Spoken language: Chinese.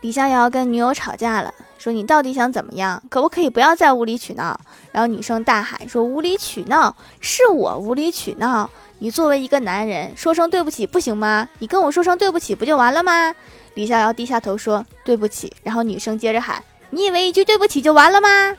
李逍遥跟女友吵架了说你到底想怎么样？可不可以不要再无理取闹？然后女生大喊说无理取闹是我无理取闹你作为一个男人说声对不起不行吗？你跟我说声对不起不就完了吗？李逍遥低下头说对不起。然后女生接着喊你以为一句对不起就完了吗？